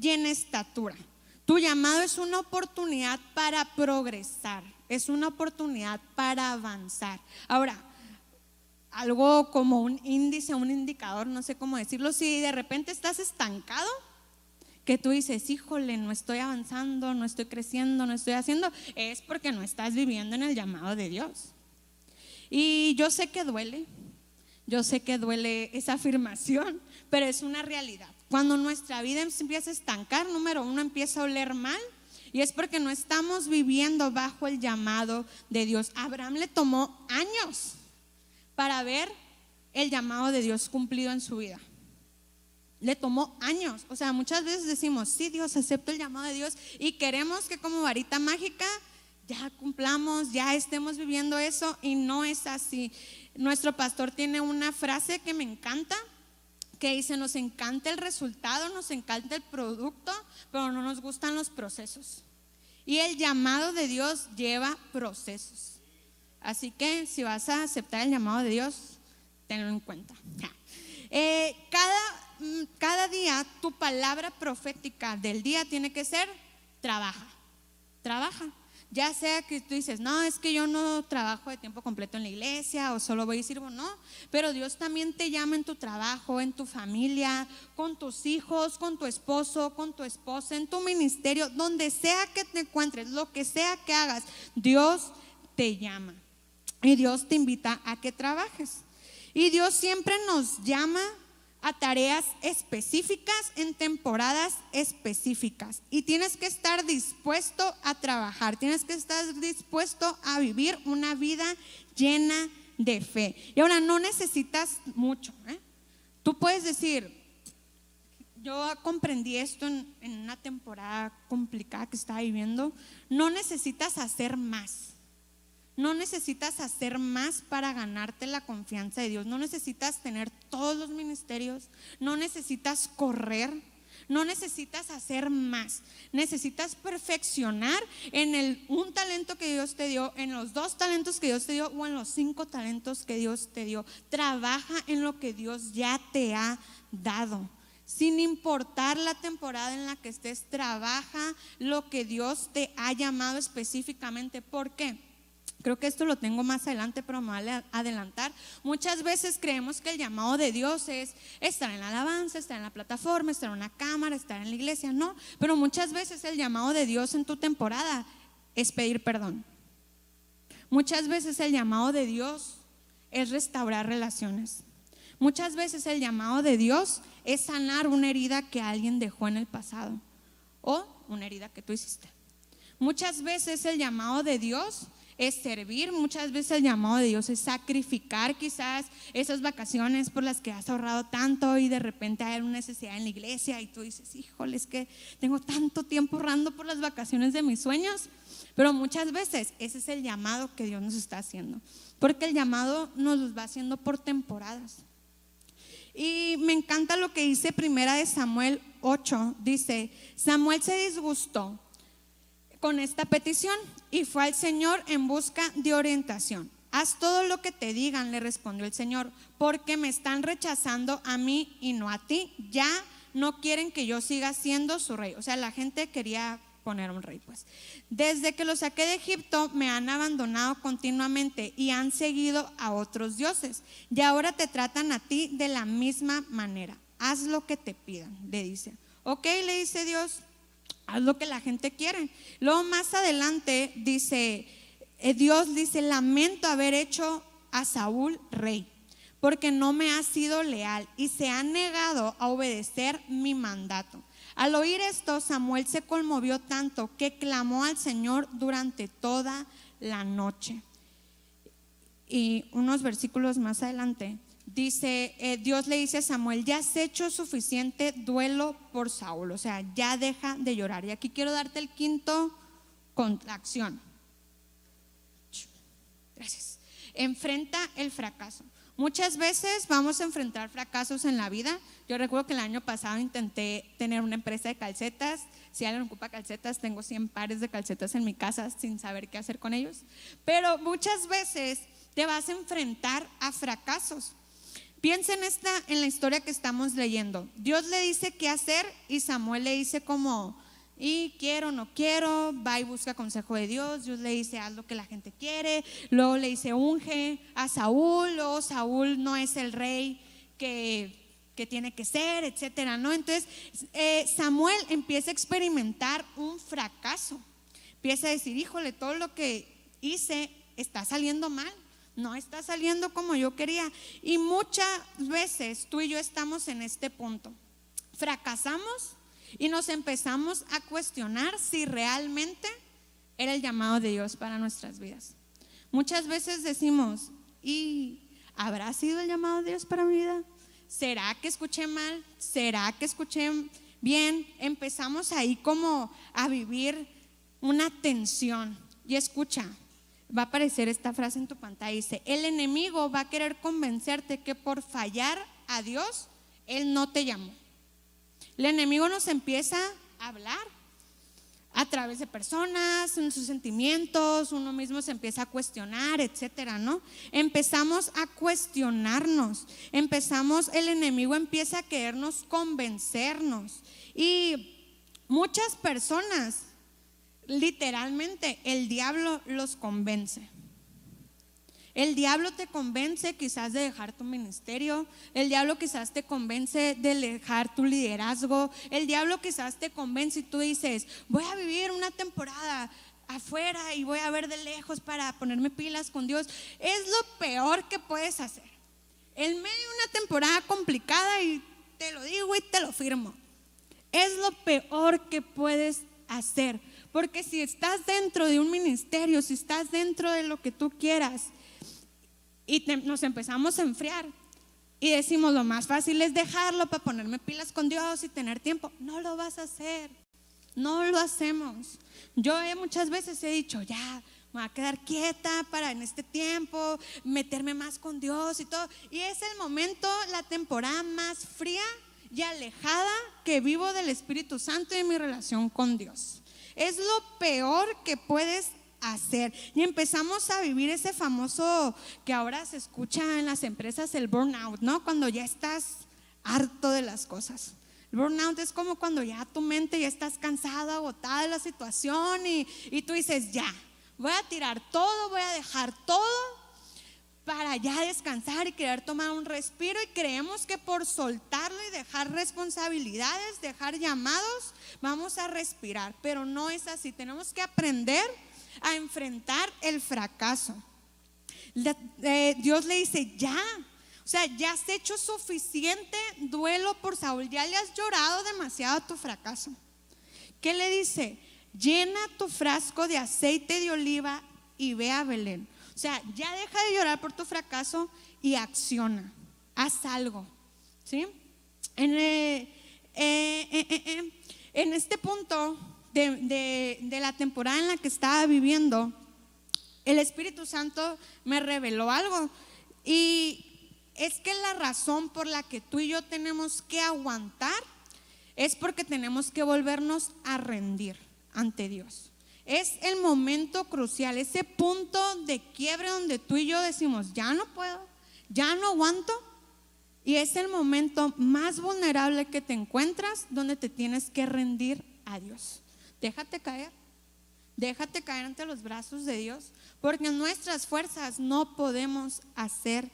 y en estatura. Tu llamado es una oportunidad para progresar, es una oportunidad para avanzar. Ahora, algo como un índice, un indicador, no sé cómo decirlo, si de repente estás estancado, que tú dices, híjole, no estoy avanzando, no estoy creciendo, no estoy haciendo, es porque no estás viviendo en el llamado de Dios. Y yo sé que duele, yo sé que duele esa afirmación, pero es una realidad. Cuando nuestra vida empieza a estancar, número uno, empieza a oler mal. Y es porque no estamos viviendo bajo el llamado de Dios. Abraham le tomó años para ver el llamado de Dios cumplido en su vida. Le tomó años. O sea, muchas veces decimos, sí, Dios, acepto el llamado de Dios y queremos que como varita mágica ya cumplamos, ya estemos viviendo eso y no es así. Nuestro pastor tiene una frase que me encanta que dice, nos encanta el resultado, nos encanta el producto, pero no nos gustan los procesos. Y el llamado de Dios lleva procesos. Así que si vas a aceptar el llamado de Dios, tenlo en cuenta. Eh, cada, mm, cada día tu palabra profética del día tiene que ser, trabaja, trabaja. Ya sea que tú dices, no, es que yo no trabajo de tiempo completo en la iglesia o solo voy y sirvo, no. Pero Dios también te llama en tu trabajo, en tu familia, con tus hijos, con tu esposo, con tu esposa, en tu ministerio, donde sea que te encuentres, lo que sea que hagas, Dios te llama. Y Dios te invita a que trabajes. Y Dios siempre nos llama a tareas específicas en temporadas específicas. Y tienes que estar dispuesto a trabajar, tienes que estar dispuesto a vivir una vida llena de fe. Y ahora no necesitas mucho. ¿eh? Tú puedes decir, yo comprendí esto en, en una temporada complicada que estaba viviendo, no necesitas hacer más. No necesitas hacer más para ganarte la confianza de Dios. No necesitas tener todos los ministerios. No necesitas correr. No necesitas hacer más. Necesitas perfeccionar en el un talento que Dios te dio, en los dos talentos que Dios te dio o en los cinco talentos que Dios te dio. Trabaja en lo que Dios ya te ha dado. Sin importar la temporada en la que estés, trabaja lo que Dios te ha llamado específicamente. ¿Por qué? Creo que esto lo tengo más adelante, pero me a adelantar. Muchas veces creemos que el llamado de Dios es estar en la alabanza, estar en la plataforma, estar en una cámara, estar en la iglesia. No, pero muchas veces el llamado de Dios en tu temporada es pedir perdón. Muchas veces el llamado de Dios es restaurar relaciones. Muchas veces el llamado de Dios es sanar una herida que alguien dejó en el pasado o una herida que tú hiciste. Muchas veces el llamado de Dios es servir. Muchas veces el llamado de Dios es sacrificar quizás esas vacaciones por las que has ahorrado tanto y de repente hay una necesidad en la iglesia y tú dices, híjole, es que tengo tanto tiempo ahorrando por las vacaciones de mis sueños. Pero muchas veces ese es el llamado que Dios nos está haciendo. Porque el llamado nos lo va haciendo por temporadas. Y me encanta lo que dice primera de Samuel 8. Dice, Samuel se disgustó con esta petición y fue al Señor en busca de orientación. Haz todo lo que te digan, le respondió el Señor, porque me están rechazando a mí y no a ti. Ya no quieren que yo siga siendo su rey. O sea, la gente quería poner un rey, pues. Desde que los saqué de Egipto me han abandonado continuamente y han seguido a otros dioses. Y ahora te tratan a ti de la misma manera. Haz lo que te pidan, le dice. Ok, le dice Dios, haz lo que la gente quiere. Luego más adelante dice, eh, Dios dice, lamento haber hecho a Saúl rey, porque no me ha sido leal y se ha negado a obedecer mi mandato. Al oír esto, Samuel se conmovió tanto que clamó al Señor durante toda la noche. Y unos versículos más adelante dice, eh, Dios le dice a Samuel, ya has hecho suficiente duelo por Saúl, o sea, ya deja de llorar. Y aquí quiero darte el quinto contracción. Gracias. Enfrenta el fracaso. Muchas veces vamos a enfrentar fracasos en la vida. Yo recuerdo que el año pasado intenté tener una empresa de calcetas. Si alguien ocupa calcetas, tengo 100 pares de calcetas en mi casa sin saber qué hacer con ellos. Pero muchas veces te vas a enfrentar a fracasos. Piensa en esta, en la historia que estamos leyendo. Dios le dice qué hacer y Samuel le dice como, y quiero, no quiero, va y busca consejo de Dios, Dios le dice haz lo que la gente quiere, luego le dice unge a Saúl, luego Saúl no es el rey que, tiene que ser, etcétera, ¿no? Entonces eh, Samuel empieza a experimentar un fracaso, empieza a decir, híjole, todo lo que hice está saliendo mal, no está saliendo como yo quería. Y muchas veces tú y yo estamos en este punto. Fracasamos y nos empezamos a cuestionar si realmente era el llamado de Dios para nuestras vidas. Muchas veces decimos, ¿y habrá sido el llamado de Dios para mi vida? ¿Será que escuché mal? ¿Será que escuché bien? Empezamos ahí como a vivir una tensión. Y escucha, va a aparecer esta frase en tu pantalla. Dice, el enemigo va a querer convencerte que por fallar a Dios, Él no te llamó. El enemigo nos empieza a hablar a través de personas, en sus sentimientos, uno mismo se empieza a cuestionar, etcétera, ¿no? Empezamos a cuestionarnos, empezamos, el enemigo empieza a querernos convencernos. Y muchas personas literalmente el diablo los convence. El diablo te convence quizás de dejar tu ministerio, el diablo quizás te convence de dejar tu liderazgo, el diablo quizás te convence y tú dices, voy a vivir una temporada afuera y voy a ver de lejos para ponerme pilas con Dios. Es lo peor que puedes hacer. En medio de una temporada complicada y te lo digo y te lo firmo. Es lo peor que puedes hacer porque si estás dentro de un ministerio, si estás dentro de lo que tú quieras y nos empezamos a enfriar y decimos lo más fácil es dejarlo para ponerme pilas con Dios y tener tiempo, no lo vas a hacer. No lo hacemos. Yo muchas veces he dicho, ya, me voy a quedar quieta para en este tiempo meterme más con Dios y todo. Y es el momento, la temporada más fría y alejada que vivo del Espíritu Santo y mi relación con Dios. Es lo peor que puedes hacer. Y empezamos a vivir ese famoso que ahora se escucha en las empresas, el burnout, ¿no? Cuando ya estás harto de las cosas. El burnout es como cuando ya tu mente ya estás cansada, agotada de la situación y, y tú dices, ya, voy a tirar todo, voy a dejar todo para ya descansar y querer tomar un respiro y creemos que por soltarlo y dejar responsabilidades, dejar llamados, vamos a respirar, pero no es así, tenemos que aprender a enfrentar el fracaso. Dios le dice, ya, o sea, ya has hecho suficiente duelo por Saúl, ya le has llorado demasiado a tu fracaso. ¿Qué le dice? Llena tu frasco de aceite de oliva y ve a Belén o sea, ya deja de llorar por tu fracaso y acciona. Haz algo. ¿Sí? En, eh, eh, eh, en este punto de, de la temporada en la que estaba viviendo, el Espíritu Santo me reveló algo. Y es que la razón por la que tú y yo tenemos que aguantar es porque tenemos que volvernos a rendir ante Dios es el momento crucial, ese punto de quiebre donde tú y yo decimos, ya no puedo, ya no aguanto. Y es el momento más vulnerable que te encuentras donde te tienes que rendir a Dios. Déjate caer, déjate caer ante los brazos de Dios, porque en nuestras fuerzas no podemos hacer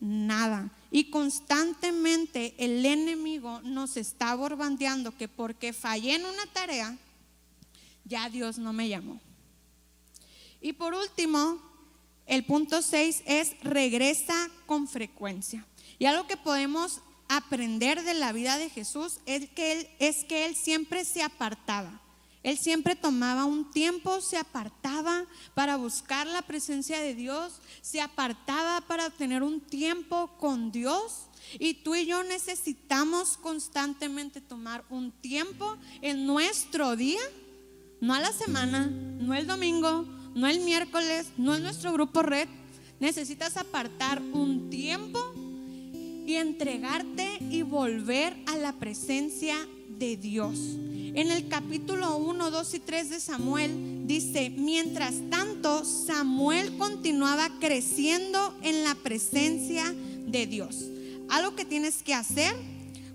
nada. Y constantemente el enemigo nos está borbandeando que porque fallé en una tarea, ya Dios no me llamó. Y por último, el punto 6 es regresa con frecuencia. Y algo que podemos aprender de la vida de Jesús es que él, es que él siempre se apartaba. Él siempre tomaba un tiempo, se apartaba para buscar la presencia de Dios, se apartaba para tener un tiempo con Dios. Y tú y yo necesitamos constantemente tomar un tiempo en nuestro día no a la semana, no el domingo, no el miércoles, no es nuestro grupo red. Necesitas apartar un tiempo y entregarte y volver a la presencia de Dios. En el capítulo 1, 2 y 3 de Samuel dice, mientras tanto Samuel continuaba creciendo en la presencia de Dios. Algo que tienes que hacer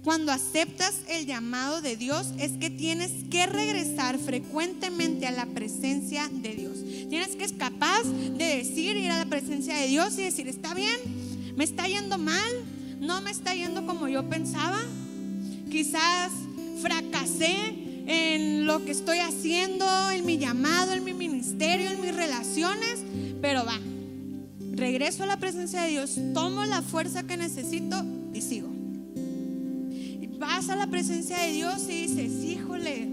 cuando aceptas el llamado de Dios es que tienes que regresar frecuentemente a la presencia de Dios. Tienes que ser capaz de decir, ir a la presencia de Dios y decir, está bien, me está yendo mal, no me está yendo como yo pensaba, quizás fracasé en lo que estoy haciendo, en mi llamado, en mi ministerio, en mis relaciones, pero va, regreso a la presencia de Dios, tomo la fuerza que necesito y sigo. Vas a la presencia de Dios y dices, híjole,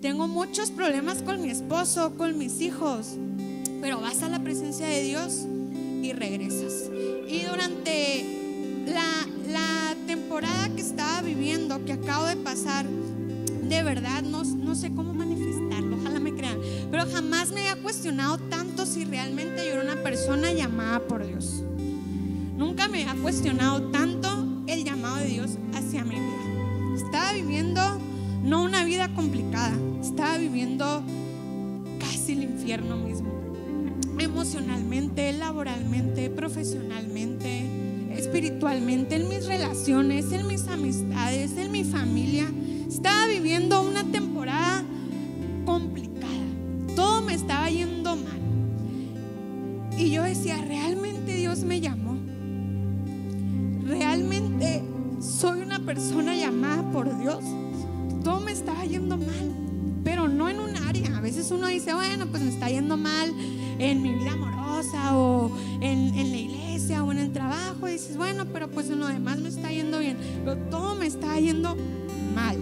tengo muchos problemas con mi esposo, con mis hijos, pero vas a la presencia de Dios y regresas. Y durante la, temporada que estaba viviendo, que acabo de pasar, de verdad no, no sé cómo manifestarlo, ojalá me crean, pero jamás me había cuestionado tanto si realmente yo era una persona llamada por Dios. Nunca me había cuestionado tanto el llamado de Dios hacia mi vida. Estaba viviendo no una vida complicada, estaba viviendo casi el infierno mismo. Emocionalmente, laboralmente, profesionalmente, espiritualmente, en mis relaciones, en mis amistades, en mi familia. Estaba viviendo una temporada complicada. Todo me estaba yendo yendo mal, pero no en un área. A veces uno dice, bueno, pues me está yendo mal en mi vida amorosa o en, en la iglesia o en el trabajo. Dices, bueno, pero pues en lo demás me está yendo bien. Pero todo me está yendo mal.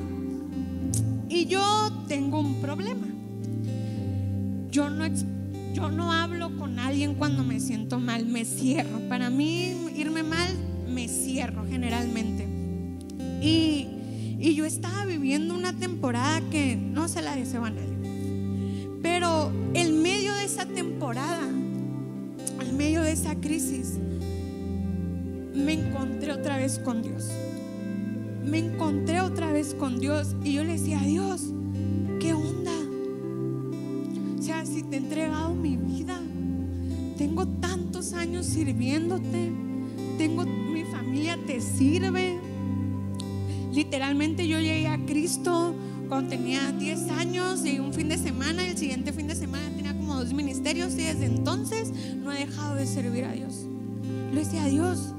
Y yo tengo un problema. Yo no, yo no hablo con alguien cuando me siento mal, me cierro. Para mí irme mal, me cierro generalmente. Y, y yo estaba viviendo una temporada que no se la deseo a nadie. Pero en medio de esa temporada, en medio de esa crisis, me encontré otra vez con Dios me encontré otra vez con Dios y yo le decía, Dios, ¿qué onda? O sea, si te he entregado mi vida, tengo tantos años sirviéndote, tengo mi familia te sirve. Literalmente yo llegué a Cristo cuando tenía 10 años y un fin de semana, el siguiente fin de semana tenía como dos ministerios y desde entonces no he dejado de servir a Dios. Le decía, Dios,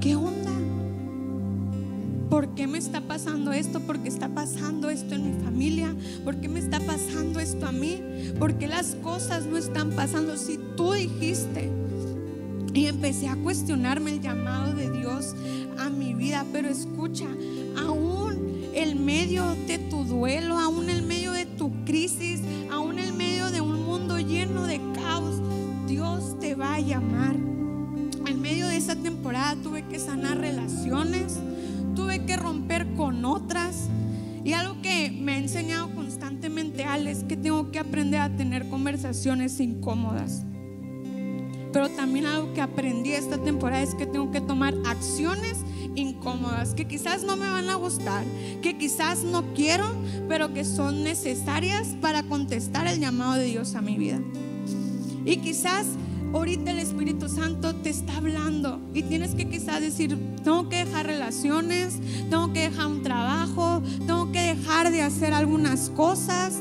¿qué onda? ¿Por qué me está pasando esto? ¿Por qué está pasando esto en mi familia? ¿Por qué me está pasando esto a mí? ¿Por qué las cosas no están pasando si tú dijiste? Y empecé a cuestionarme el llamado de Dios a mi vida. Pero escucha, aún en medio de tu duelo, aún en medio de tu crisis, aún en medio de un mundo lleno de caos, Dios te va a llamar. En medio de esa temporada tuve que sanar relaciones tuve que romper con otras. Y algo que me ha enseñado constantemente Alex es que tengo que aprender a tener conversaciones incómodas. Pero también algo que aprendí esta temporada es que tengo que tomar acciones incómodas, que quizás no me van a gustar, que quizás no quiero, pero que son necesarias para contestar el llamado de Dios a mi vida. Y quizás ahorita el Espíritu Santo te está hablando y tienes que quizás decir, tengo que dejar relaciones, tengo que dejar un trabajo, tengo que dejar de hacer algunas cosas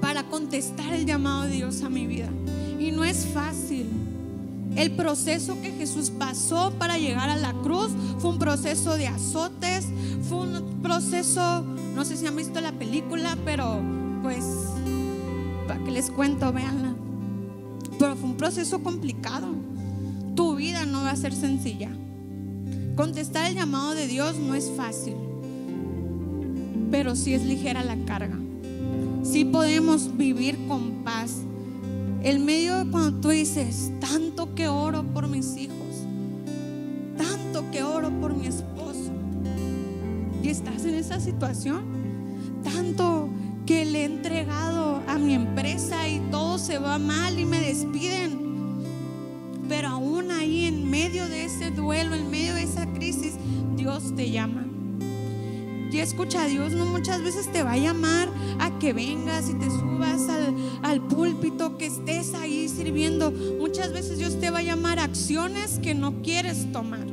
para contestar el llamado de Dios a mi vida. Y no es fácil. El proceso que Jesús pasó para llegar a la cruz fue un proceso de azotes, fue un proceso, no sé si han visto la película, pero pues, para que les cuento, véanla. Pero fue un proceso complicado. Tu vida no va a ser sencilla. Contestar el llamado de Dios no es fácil, pero sí es ligera la carga. Sí podemos vivir con paz. El medio cuando tú dices, tanto que oro por mis hijos, tanto que oro por mi esposo, y estás en esa situación, tanto que le he entregado a mi empresa y todo se va mal y me despiden. Pero aún ahí en medio de ese duelo, en medio de esa crisis, Dios te llama. Y escucha, Dios no muchas veces te va a llamar a que vengas y te subas al, al púlpito, que estés ahí sirviendo. Muchas veces Dios te va a llamar a acciones que no quieres tomar.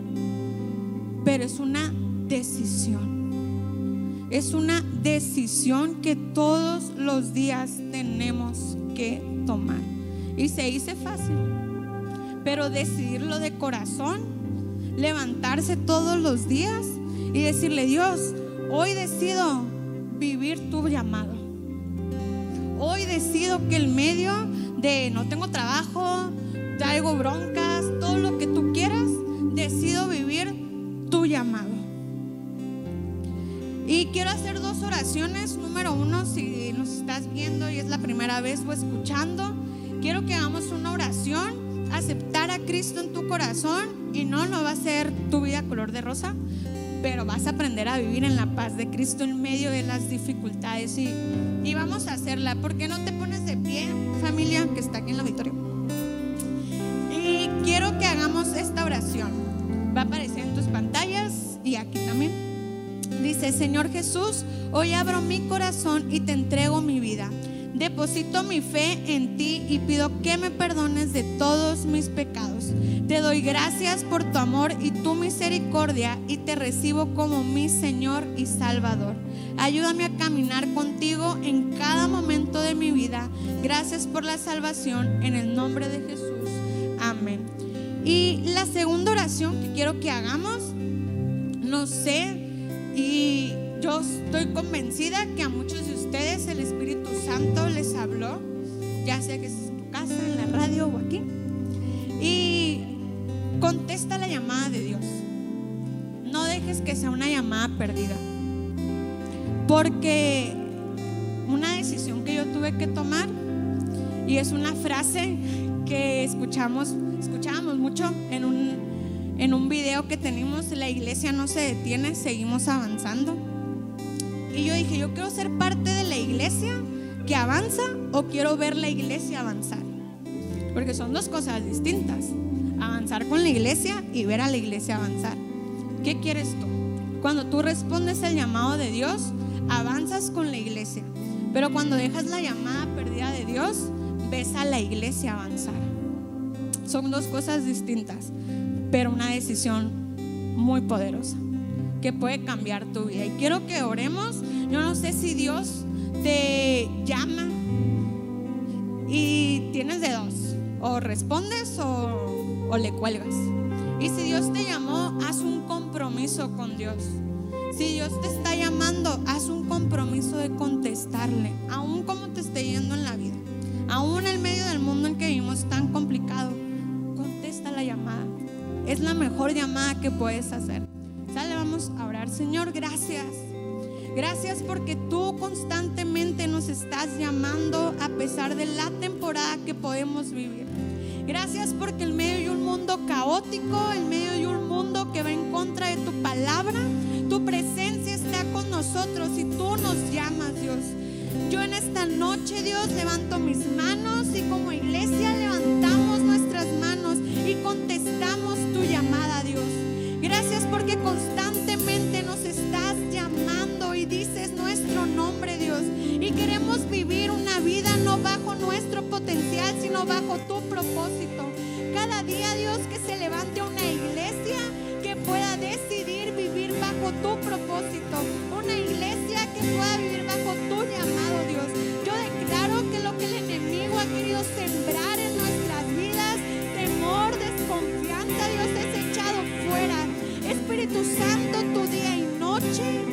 Pero es una decisión. Es una decisión que todos los días tenemos que tomar. Y se dice fácil, pero decidirlo de corazón, levantarse todos los días y decirle, Dios, hoy decido vivir tu llamado. Hoy decido que el medio de no tengo trabajo, traigo broncas, todo lo que tú quieras, decido vivir tu llamado. Y quiero hacer dos oraciones. Número uno, si nos estás viendo y es la primera vez o escuchando, quiero que hagamos una oración, aceptar a Cristo en tu corazón y no, no va a ser tu vida color de rosa, pero vas a aprender a vivir en la paz de Cristo en medio de las dificultades y, y vamos a hacerla. ¿Por qué no te pones de pie, familia, que está aquí en el auditorio? Y quiero que hagamos esta oración. Va a aparecer en tus pantallas y aquí también. Dice, Señor Jesús, hoy abro mi corazón y te entrego mi vida. Deposito mi fe en ti y pido que me perdones de todos mis pecados. Te doy gracias por tu amor y tu misericordia y te recibo como mi Señor y Salvador. Ayúdame a caminar contigo en cada momento de mi vida. Gracias por la salvación en el nombre de Jesús. Amén. Y la segunda oración que quiero que hagamos, no sé, y yo estoy convencida que a muchos de ustedes el Espíritu Santo les habló, ya sea que es en tu casa, en la radio o aquí. Y contesta la llamada de Dios. No dejes que sea una llamada perdida. Porque una decisión que yo tuve que tomar, y es una frase que escuchamos, escuchábamos mucho en un, en un video que tenemos, la iglesia no se detiene, seguimos avanzando. Y yo dije, yo quiero ser parte de la iglesia que avanza o quiero ver la iglesia avanzar. Porque son dos cosas distintas. Avanzar con la iglesia y ver a la iglesia avanzar. ¿Qué quieres tú? Cuando tú respondes al llamado de Dios, avanzas con la iglesia. Pero cuando dejas la llamada perdida de Dios, ves a la iglesia avanzar. Son dos cosas distintas, pero una decisión muy poderosa que puede cambiar tu vida. Y quiero que oremos. Yo no sé si Dios te llama y tienes de dos. O respondes o, o le cuelgas. Y si Dios te llamó, haz un compromiso con Dios. Si Dios te está llamando, haz un compromiso de contestarle, aún como te esté yendo en la vida, aún en medio del mundo en que vivimos tan complicado. Contesta la llamada. Es la mejor llamada que puedes hacer. Sale, vamos a orar. Señor, gracias. Gracias porque tú constantemente nos estás llamando a pesar de la temporada que podemos vivir. Gracias porque en medio de un mundo caótico, en medio de un mundo que va en contra de tu palabra, tu presencia está con nosotros y tú nos llamas, Dios. Yo en esta noche, Dios, levanto mis manos y como iglesia levantamos nuestras manos y contestamos porque constantemente nos estás llamando y dices nuestro nombre, Dios. Y queremos vivir una vida no bajo nuestro potencial, sino bajo tu propósito. Cada día, Dios, que se levante una iglesia que pueda decidir vivir bajo tu propósito. Una iglesia que pueda vivir bajo tu llamado, Dios. Yo declaro que lo que el enemigo ha querido sembrar Espíritu Santo, tu día y noche,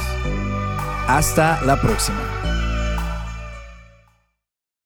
Hasta la próxima.